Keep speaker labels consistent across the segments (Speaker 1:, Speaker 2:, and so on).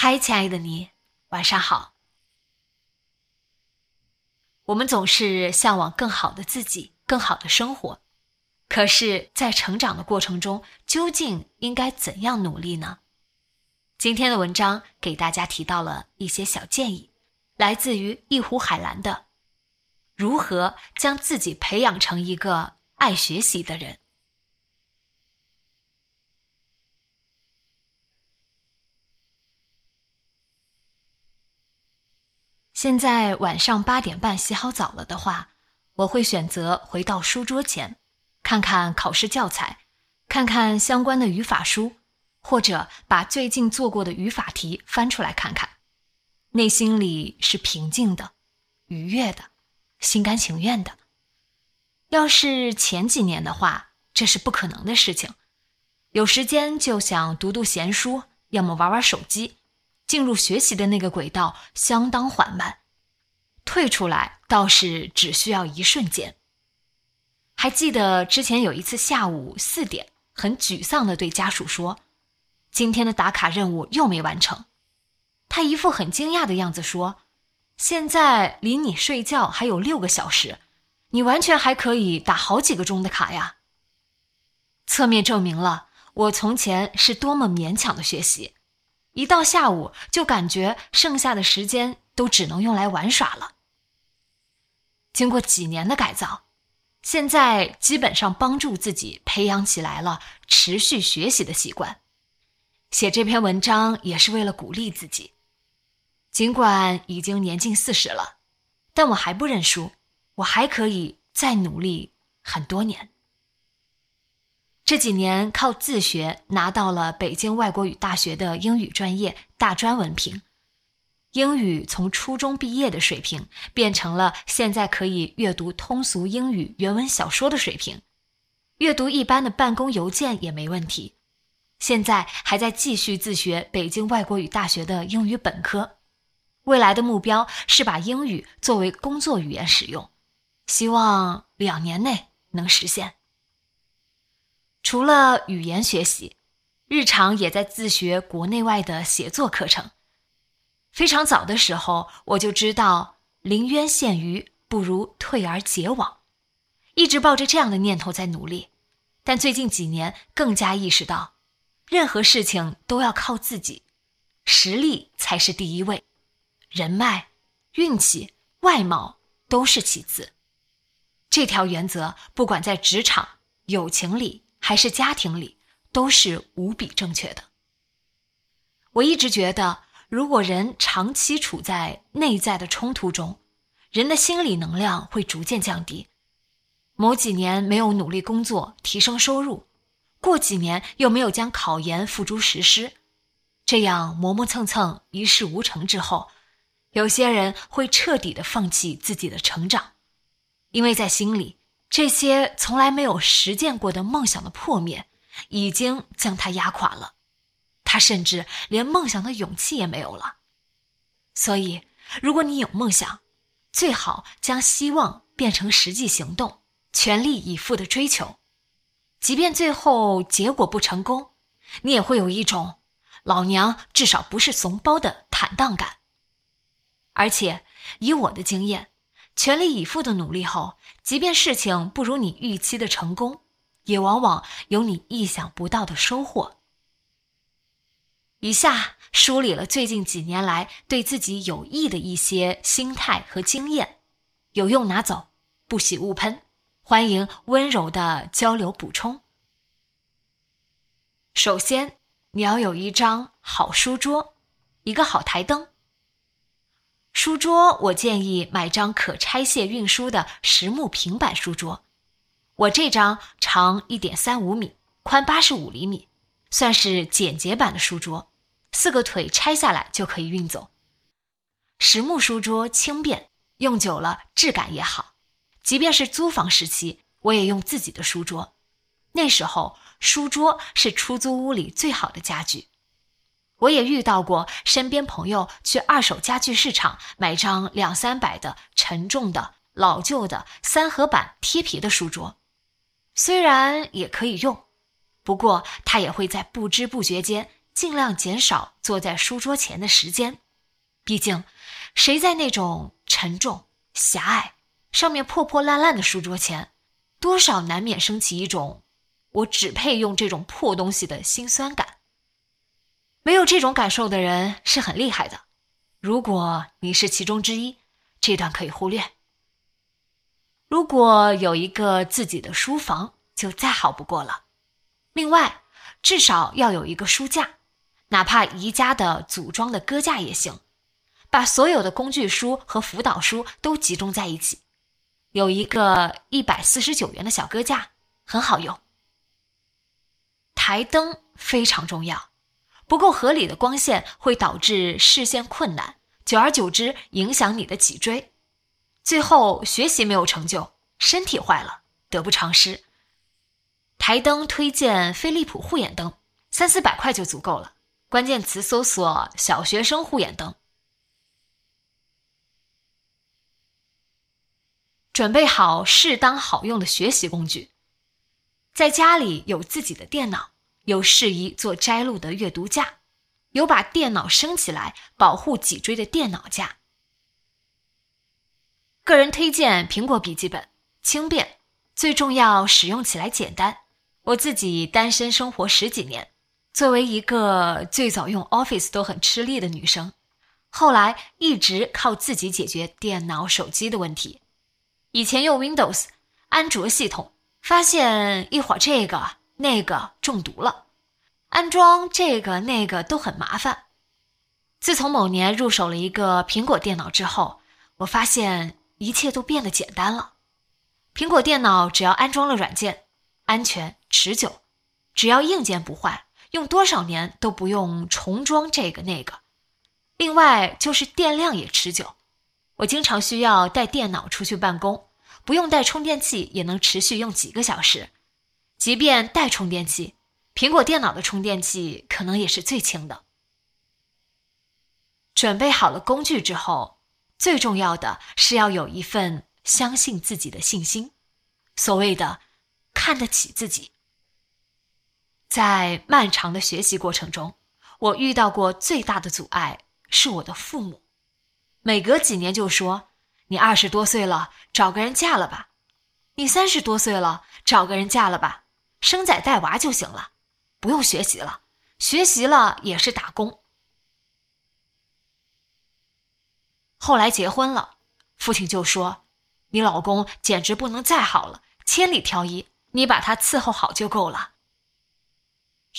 Speaker 1: 嗨，亲爱的你，晚上好。我们总是向往更好的自己，更好的生活。可是，在成长的过程中，究竟应该怎样努力呢？今天的文章给大家提到了一些小建议，来自于一壶海蓝的。如何将自己培养成一个爱学习的人？现在晚上八点半洗好澡了的话，我会选择回到书桌前，看看考试教材，看看相关的语法书，或者把最近做过的语法题翻出来看看，内心里是平静的、愉悦的。心甘情愿的。要是前几年的话，这是不可能的事情。有时间就想读读闲书，要么玩玩手机，进入学习的那个轨道相当缓慢，退出来倒是只需要一瞬间。还记得之前有一次下午四点，很沮丧的对家属说：“今天的打卡任务又没完成。”他一副很惊讶的样子说。现在离你睡觉还有六个小时，你完全还可以打好几个钟的卡呀。侧面证明了我从前是多么勉强的学习，一到下午就感觉剩下的时间都只能用来玩耍了。经过几年的改造，现在基本上帮助自己培养起来了持续学习的习惯。写这篇文章也是为了鼓励自己。尽管已经年近四十了，但我还不认输，我还可以再努力很多年。这几年靠自学拿到了北京外国语大学的英语专业大专文凭，英语从初中毕业的水平变成了现在可以阅读通俗英语原文小说的水平，阅读一般的办公邮件也没问题。现在还在继续自学北京外国语大学的英语本科。未来的目标是把英语作为工作语言使用，希望两年内能实现。除了语言学习，日常也在自学国内外的写作课程。非常早的时候，我就知道临渊羡鱼不如退而结网，一直抱着这样的念头在努力。但最近几年更加意识到，任何事情都要靠自己，实力才是第一位。人脉、运气、外貌都是其次，这条原则不管在职场、友情里还是家庭里，都是无比正确的。我一直觉得，如果人长期处在内在的冲突中，人的心理能量会逐渐降低。某几年没有努力工作提升收入，过几年又没有将考研付诸实施，这样磨磨蹭蹭、一事无成之后。有些人会彻底的放弃自己的成长，因为在心里，这些从来没有实践过的梦想的破灭，已经将他压垮了，他甚至连梦想的勇气也没有了。所以，如果你有梦想，最好将希望变成实际行动，全力以赴的追求，即便最后结果不成功，你也会有一种“老娘至少不是怂包”的坦荡感。而且，以我的经验，全力以赴的努力后，即便事情不如你预期的成功，也往往有你意想不到的收获。以下梳理了最近几年来对自己有益的一些心态和经验，有用拿走，不喜勿喷，欢迎温柔的交流补充。首先，你要有一张好书桌，一个好台灯。书桌，我建议买张可拆卸运输的实木平板书桌。我这张长一点三五米，宽八十五厘米，算是简洁版的书桌，四个腿拆下来就可以运走。实木书桌轻便，用久了质感也好。即便是租房时期，我也用自己的书桌。那时候，书桌是出租屋里最好的家具。我也遇到过身边朋友去二手家具市场买张两三百的沉重的老旧的三合板贴皮的书桌，虽然也可以用，不过他也会在不知不觉间尽量减少坐在书桌前的时间。毕竟，谁在那种沉重、狭隘、上面破破烂烂的书桌前，多少难免升起一种“我只配用这种破东西”的心酸感。没有这种感受的人是很厉害的。如果你是其中之一，这段可以忽略。如果有一个自己的书房，就再好不过了。另外，至少要有一个书架，哪怕宜家的组装的搁架也行，把所有的工具书和辅导书都集中在一起。有一个一百四十九元的小搁架，很好用。台灯非常重要，不够合理的光线会导致视线困难，久而久之影响你的脊椎。最后学习没有成就，身体坏了，得不偿失。台灯推荐飞利浦护眼灯，三四百块就足够了。关键词搜索“小学生护眼灯”。准备好适当好用的学习工具，在家里有自己的电脑，有适宜做摘录的阅读架，有把电脑升起来保护脊椎的电脑架。个人推荐苹果笔记本，轻便，最重要使用起来简单。我自己单身生活十几年，作为一个最早用 Office 都很吃力的女生，后来一直靠自己解决电脑、手机的问题。以前用 Windows 安卓系统，发现一会儿这个那个中毒了，安装这个那个都很麻烦。自从某年入手了一个苹果电脑之后，我发现。一切都变得简单了。苹果电脑只要安装了软件，安全持久；只要硬件不坏，用多少年都不用重装这个那个。另外就是电量也持久。我经常需要带电脑出去办公，不用带充电器也能持续用几个小时。即便带充电器，苹果电脑的充电器可能也是最轻的。准备好了工具之后。最重要的是要有一份相信自己的信心，所谓的看得起自己。在漫长的学习过程中，我遇到过最大的阻碍是我的父母，每隔几年就说：“你二十多岁了，找个人嫁了吧；你三十多岁了，找个人嫁了吧，生仔带娃就行了，不用学习了，学习了也是打工。”后来结婚了，父亲就说：“你老公简直不能再好了，千里挑一，你把他伺候好就够了。”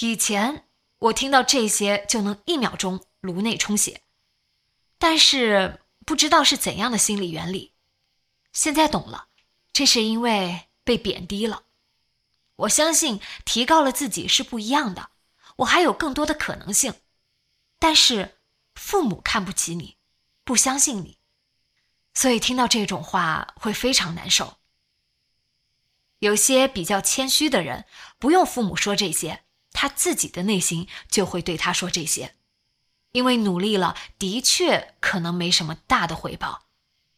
Speaker 1: 以前我听到这些就能一秒钟颅内充血，但是不知道是怎样的心理原理。现在懂了，这是因为被贬低了。我相信提高了自己是不一样的，我还有更多的可能性。但是父母看不起你。不相信你，所以听到这种话会非常难受。有些比较谦虚的人，不用父母说这些，他自己的内心就会对他说这些。因为努力了，的确可能没什么大的回报。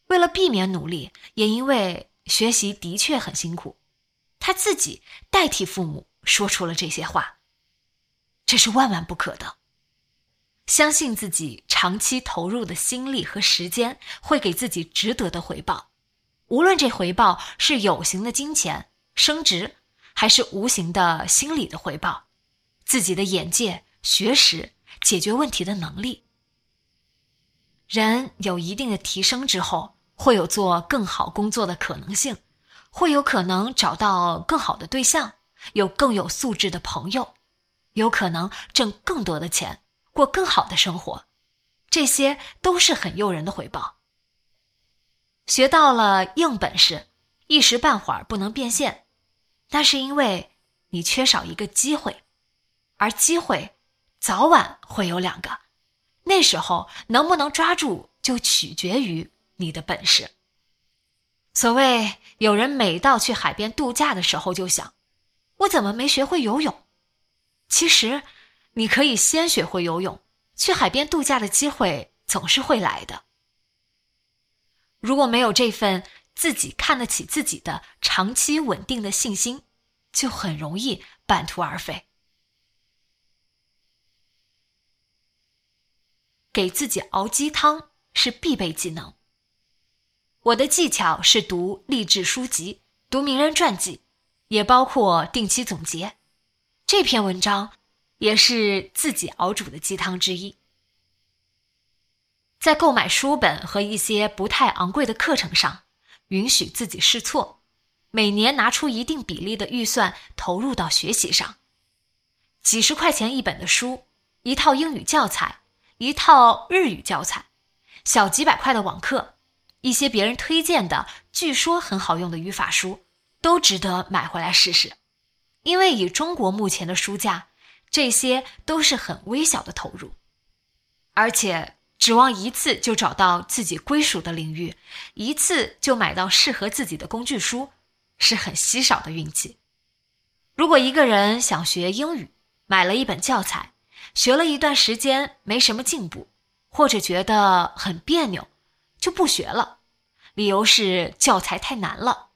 Speaker 1: 为了避免努力，也因为学习的确很辛苦，他自己代替父母说出了这些话，这是万万不可的。相信自己长期投入的心力和时间会给自己值得的回报，无论这回报是有形的金钱、升职，还是无形的心理的回报，自己的眼界、学识、解决问题的能力。人有一定的提升之后，会有做更好工作的可能性，会有可能找到更好的对象，有更有素质的朋友，有可能挣更多的钱。过更好的生活，这些都是很诱人的回报。学到了硬本事，一时半会儿不能变现，那是因为你缺少一个机会，而机会早晚会有两个，那时候能不能抓住，就取决于你的本事。所谓有人每到去海边度假的时候就想，我怎么没学会游泳？其实。你可以先学会游泳，去海边度假的机会总是会来的。如果没有这份自己看得起自己的长期稳定的信心，就很容易半途而废。给自己熬鸡汤是必备技能。我的技巧是读励志书籍，读名人传记，也包括定期总结。这篇文章也是自己熬煮的鸡汤之一。在购买书本和一些不太昂贵的课程上，允许自己试错，每年拿出一定比例的预算投入到学习上。几十块钱一本的书，一套英语教材，一套日语教材，小几百块的网课。一些别人推荐的，据说很好用的语法书，都值得买回来试试。因为以中国目前的书价，这些都是很微小的投入，而且指望一次就找到自己归属的领域，一次就买到适合自己的工具书，是很稀少的运气。如果一个人想学英语，买了一本教材，学了一段时间没什么进步，或者觉得很别扭。就不学了，理由是教材太难了。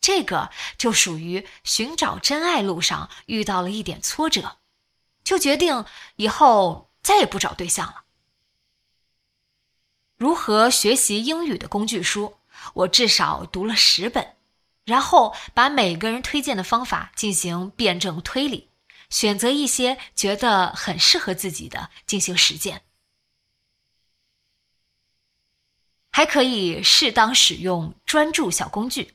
Speaker 1: 这个就属于寻找真爱路上遇到了一点挫折，就决定以后再也不找对象了。如何学习英语的工具书，我至少读了十本，然后把每个人推荐的方法进行辩证推理，选择一些觉得很适合自己的进行实践。还可以适当使用专注小工具。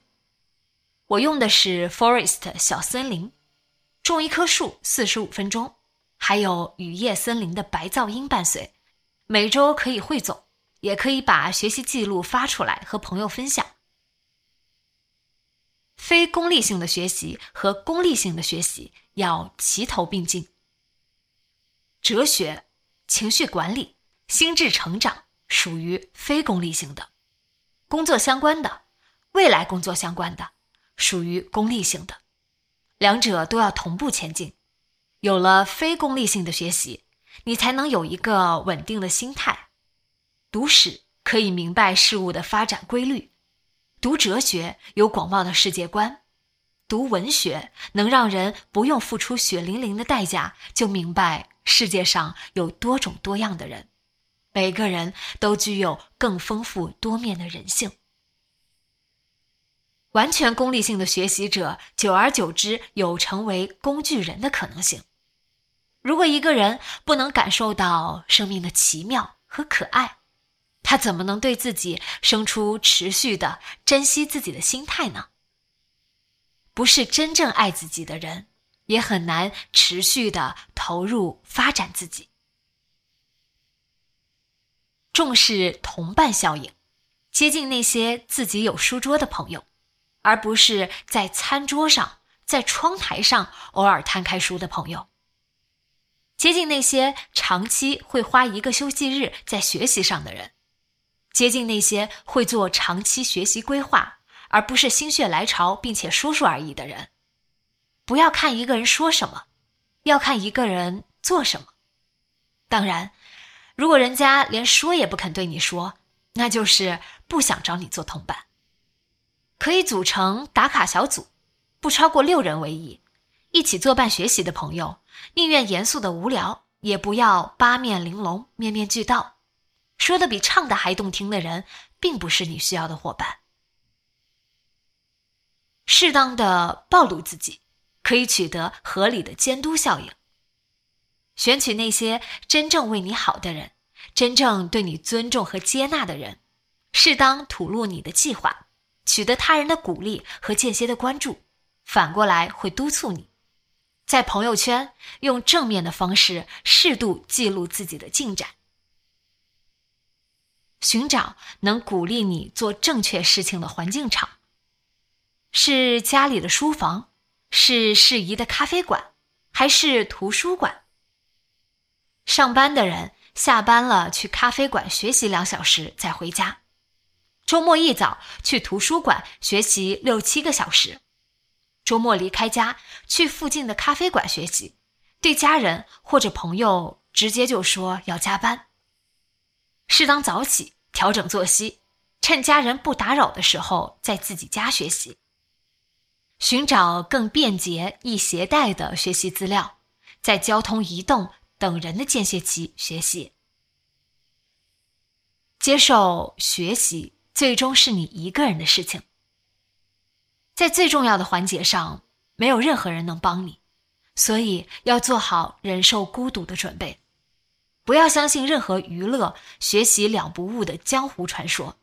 Speaker 1: 我用的是 Forest 小森林，种一棵树四十五分钟，还有雨夜森林的白噪音伴随。每周可以汇总，也可以把学习记录发出来和朋友分享。非功利性的学习和功利性的学习要齐头并进。哲学、情绪管理、心智成长。属于非功利性的，工作相关的，未来工作相关的，属于功利性的，两者都要同步前进。有了非功利性的学习，你才能有一个稳定的心态。读史可以明白事物的发展规律，读哲学有广袤的世界观，读文学能让人不用付出血淋淋的代价就明白世界上有多种多样的人。每个人都具有更丰富多面的人性。完全功利性的学习者，久而久之有成为工具人的可能性。如果一个人不能感受到生命的奇妙和可爱，他怎么能对自己生出持续的珍惜自己的心态呢？不是真正爱自己的人，也很难持续的投入发展自己。重视同伴效应，接近那些自己有书桌的朋友，而不是在餐桌上、在窗台上偶尔摊开书的朋友。接近那些长期会花一个休息日在学习上的人，接近那些会做长期学习规划，而不是心血来潮并且说说而已的人。不要看一个人说什么，要看一个人做什么。当然。如果人家连说也不肯对你说，那就是不想找你做同伴。可以组成打卡小组，不超过六人为宜，一起作伴学习的朋友，宁愿严肃的无聊，也不要八面玲珑、面面俱到。说的比唱的还动听的人，并不是你需要的伙伴。适当的暴露自己，可以取得合理的监督效应。选取那些真正为你好的人，真正对你尊重和接纳的人，适当吐露你的计划，取得他人的鼓励和间歇的关注，反过来会督促你。在朋友圈用正面的方式适度记录自己的进展，寻找能鼓励你做正确事情的环境场。是家里的书房，是适宜的咖啡馆，还是图书馆？上班的人下班了去咖啡馆学习两小时再回家，周末一早去图书馆学习六七个小时，周末离开家去附近的咖啡馆学习，对家人或者朋友直接就说要加班。适当早起，调整作息，趁家人不打扰的时候在自己家学习，寻找更便捷易携带的学习资料，在交通移动。等人的间歇期学习。接受学习最终是你一个人的事情，在最重要的环节上，没有任何人能帮你，所以要做好忍受孤独的准备。不要相信任何娱乐、学习两不误的江湖传说。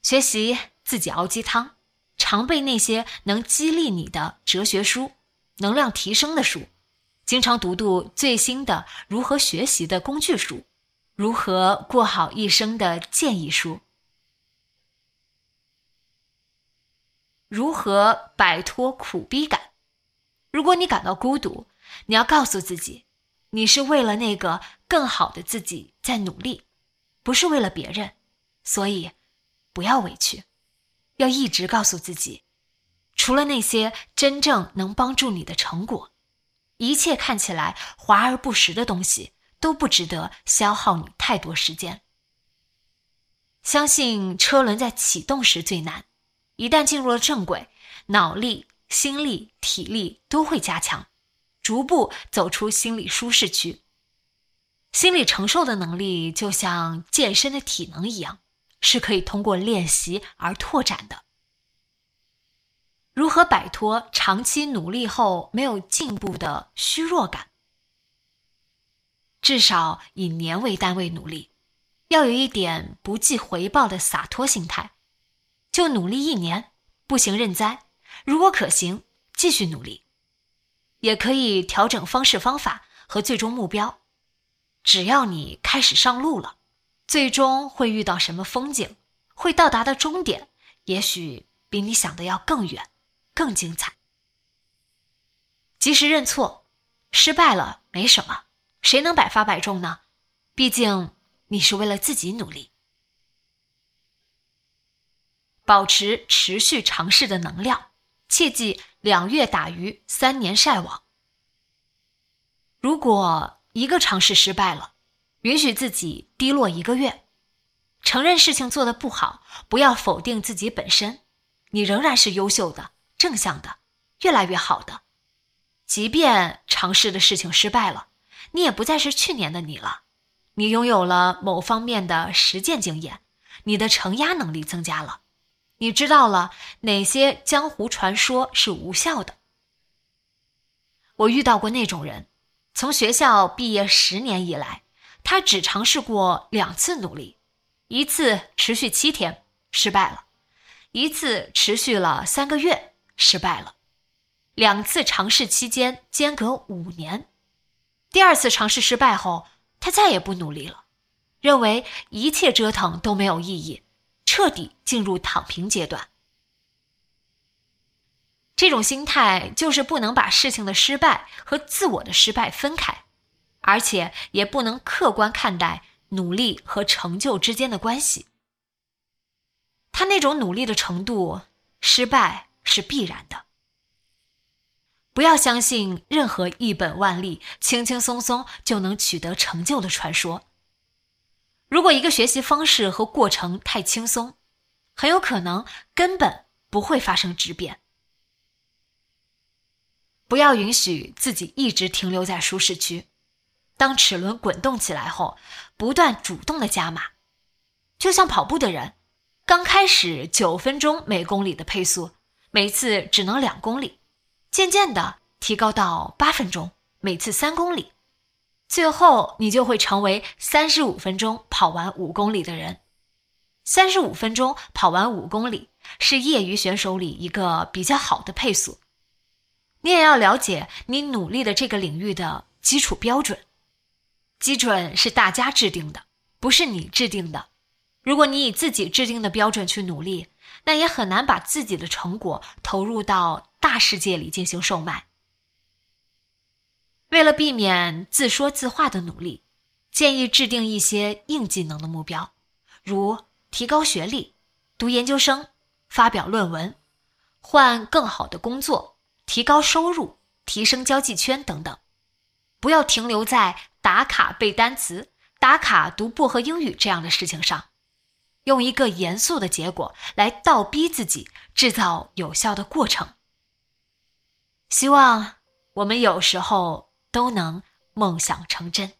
Speaker 1: 学习自己熬鸡汤，常备那些能激励你的哲学书、能量提升的书，经常读读最新的如何学习的工具书，如何过好一生的建议书，如何摆脱苦逼感。如果你感到孤独，你要告诉自己。你是为了那个更好的自己在努力，不是为了别人，所以不要委屈，要一直告诉自己，除了那些真正能帮助你的成果，一切看起来华而不实的东西都不值得消耗你太多时间。相信车轮在启动时最难，一旦进入了正轨，脑力、心力、体力都会加强。逐步走出心理舒适区，心理承受的能力就像健身的体能一样，是可以通过练习而拓展的。和摆脱长期努力后没有进步的虚弱感？至少以年为单位努力，要有一点不计回报的洒脱心态，就努力一年，不行认栽，如果可行，继续努力。也可以调整方式方法和最终目标，只要你开始上路了，最终会遇到什么风景，会到达的终点，也许比你想的要更远，更精彩。及时认错，失败了没什么，谁能百发百中呢？毕竟你是为了自己努力。保持持续尝试的能量。切记两月打鱼，三年晒网。如果一个尝试失败了，允许自己低落一个月，承认事情做得不好，不要否定自己本身，你仍然是优秀的、正向的、越来越好的。即便尝试的事情失败了，你也不再是去年的你了，你拥有了某方面的实践经验，你的承压能力增加了。你知道了哪些江湖传说是无效的？我遇到过那种人，从学校毕业十年以来，他只尝试过两次努力，一次持续七天失败了，一次持续了三个月失败了，两次尝试期间间隔五年，第二次尝试失败后，他再也不努力了，认为一切折腾都没有意义。彻底进入躺平阶段，这种心态就是不能把事情的失败和自我的失败分开，而且也不能客观看待努力和成就之间的关系。他那种努力的程度，失败是必然的。不要相信任何一本万利、轻轻松松就能取得成就的传说。如果一个学习方式和过程太轻松，很有可能根本不会发生质变。不要允许自己一直停留在舒适区。当齿轮滚动起来后，不断主动的加码，就像跑步的人，刚开始九分钟每公里的配速，每次只能两公里，渐渐的提高到八分钟，每次三公里。最后，你就会成为三十五分钟跑完五公里的人。三十五分钟跑完五公里是业余选手里一个比较好的配速。你也要了解你努力的这个领域的基础标准，基准是大家制定的，不是你制定的。如果你以自己制定的标准去努力，那也很难把自己的成果投入到大世界里进行售卖。为了避免自说自话的努力，建议制定一些硬技能的目标，如提高学历、读研究生、发表论文、换更好的工作、提高收入、提升交际圈等等。不要停留在打卡背单词、打卡读薄荷英语这样的事情上，用一个严肃的结果来倒逼自己，制造有效的过程。希望我们有时候。都能梦想成真。